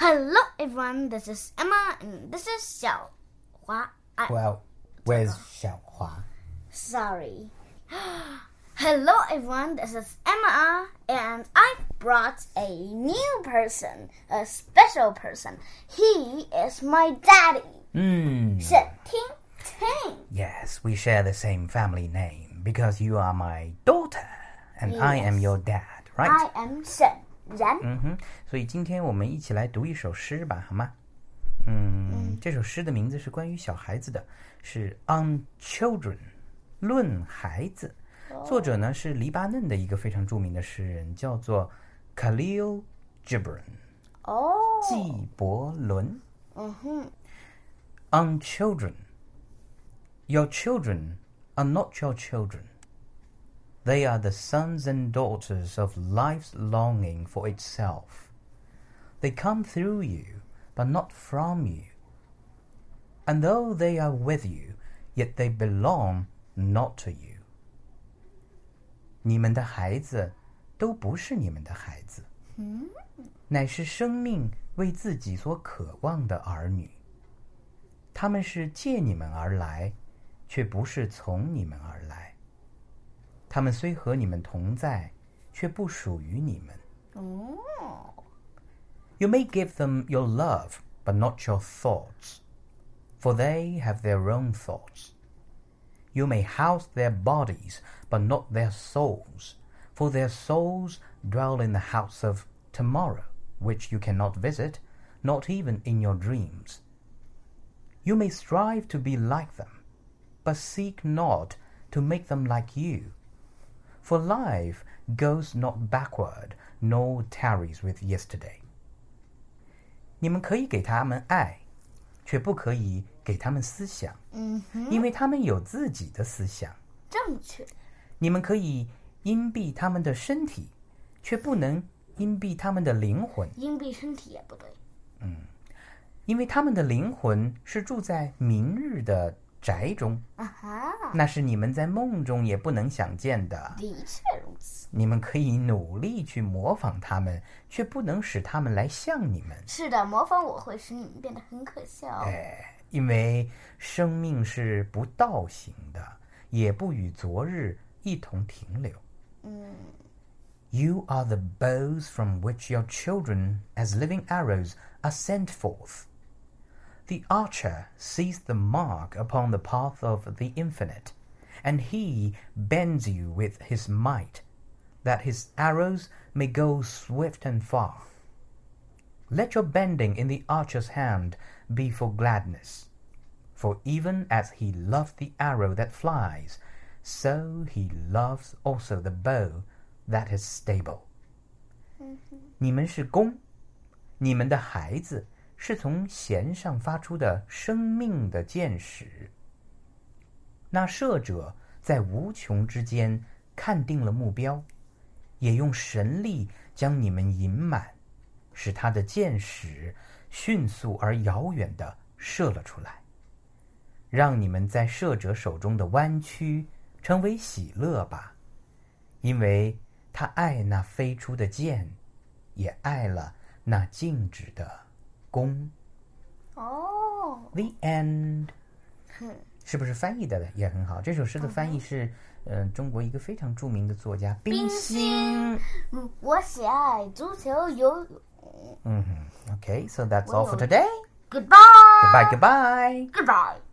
Hello, everyone. This is Emma, and this is Xiao Hua. I well, where's Xiao Hua? Sorry. Hello, everyone. This is Emma, and I brought a new person, a special person. He is my daddy. Hmm. Ting Ting. Yes, we share the same family name because you are my daughter, and yes. I am your dad, right? I am Shen 然。嗯哼，所以今天我们一起来读一首诗吧，好吗？嗯，这首诗的名字是关于小孩子的，是《On Children》，论孩子。作者呢是黎巴嫩的一个非常著名的诗人，叫做 Khalil Gibran，哦，纪伯伦。嗯哼，On children. Your children are not your children. They are the sons and daughters of life's longing for itself. They come through you, but not from you. And though they are with you, yet they belong not to you. 你们的孩子都不是你们的孩子，乃是生命为自己所渴望的儿女。他们是借你们而来，却不是从你们而来。 他们虽和你们同在，却不属于你们。哦， You may give them your love, but not your thoughts, for they have their own thoughts. You may house their bodies, but not their souls, for their souls dwell in the house of tomorrow, which you cannot visit, not even in your dreams. You may strive to be like them, but seek not to make them like you. For life goes not backward, nor tarries with yesterday. 你们可以给他们爱，却不可以给他们思想，嗯哼，因为他们有自己的思想。正确。你们可以荫蔽他们的身体，却不能荫蔽他们的灵魂，硬币身体也不对。因为他们的灵魂是住在明日的 宅中，啊哈，那是你们在梦中也不能想见的。的确如此。你们可以努力去模仿他们，却不能使他们来像你们。是的，模仿我会使你们变得很可笑。哎，因为生命是不倒行的，也不与昨日一同停留。嗯， You are the bows from which your children, as living arrows, are sent forth. The archer sees the mark upon the path of the infinite, and he bends you with his might, that his arrows may go swift and far. Let your bending in the archer's hand be for gladness, for even as he loves the arrow that flies, so he loves also the bow that is stable. 你们是弓，你们的孩子 是从弦上发出的生命的箭矢。那射者在无穷之间看定了目标，也用神力将你们引满，使他的箭矢迅速而遥远的射了出来，让你们在射者手中的弯曲成为喜乐吧，因为他爱那飞出的箭，也爱了那静止的弓。哦，The end，哼，是不是翻译的也很好？这首诗的翻译是，嗯、中国一个非常著名的作家冰心。嗯我喜爱足球游泳。嗯，OK，so that's all for today. Goodbye. Goodbye, goodbye. Goodbye.